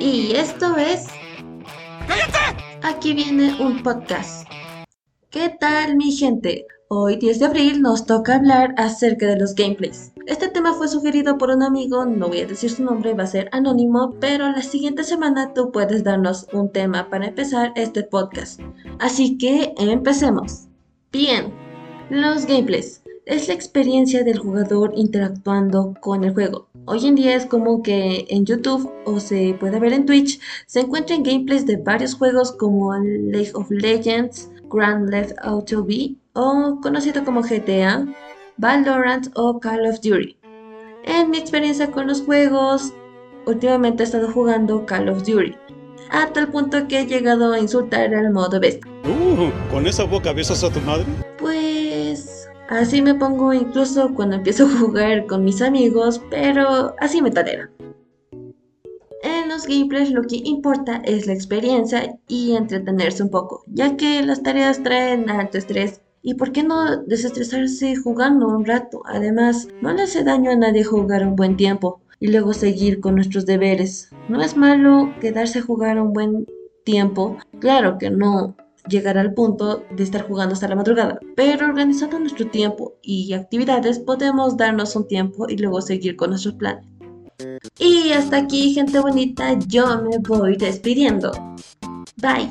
Y esto es... Aquí viene un podcast. ¿Qué tal mi gente? Hoy 10 de abril nos toca hablar acerca de los gameplays. Este tema fue sugerido por un amigo, no voy a decir su nombre, va a ser anónimo, pero la siguiente semana tú puedes darnos un tema para empezar este podcast. Así que empecemos. Bien, los gameplays es la experiencia del jugador interactuando con el juego. Hoy en día es como que en YouTube o se puede ver en Twitch se encuentran gameplays de varios juegos como League of Legends, Grand Theft Auto V o conocido como GTA, Valorant o Call of Duty. En mi experiencia con los juegos, últimamente he estado jugando Call of Duty, a tal punto que he llegado a insultar al modo bestia. Uh, ¿con esa boca besas a tu madre? Así me pongo incluso cuando empiezo a jugar con mis amigos, pero así me tolera. En los gameplays lo que importa es la experiencia y entretenerse un poco, ya que las tareas traen alto estrés. ¿Y por qué no desestresarse jugando un rato? Además, no le hace daño a nadie jugar un buen tiempo y luego seguir con nuestros deberes. No es malo quedarse a jugar un buen tiempo. Claro que no llegar al punto de estar jugando hasta la madrugada, pero organizando nuestro tiempo y actividades podemos darnos un tiempo y luego seguir con nuestros planes. Y hasta aquí, gente bonita, yo me voy despidiendo. Bye.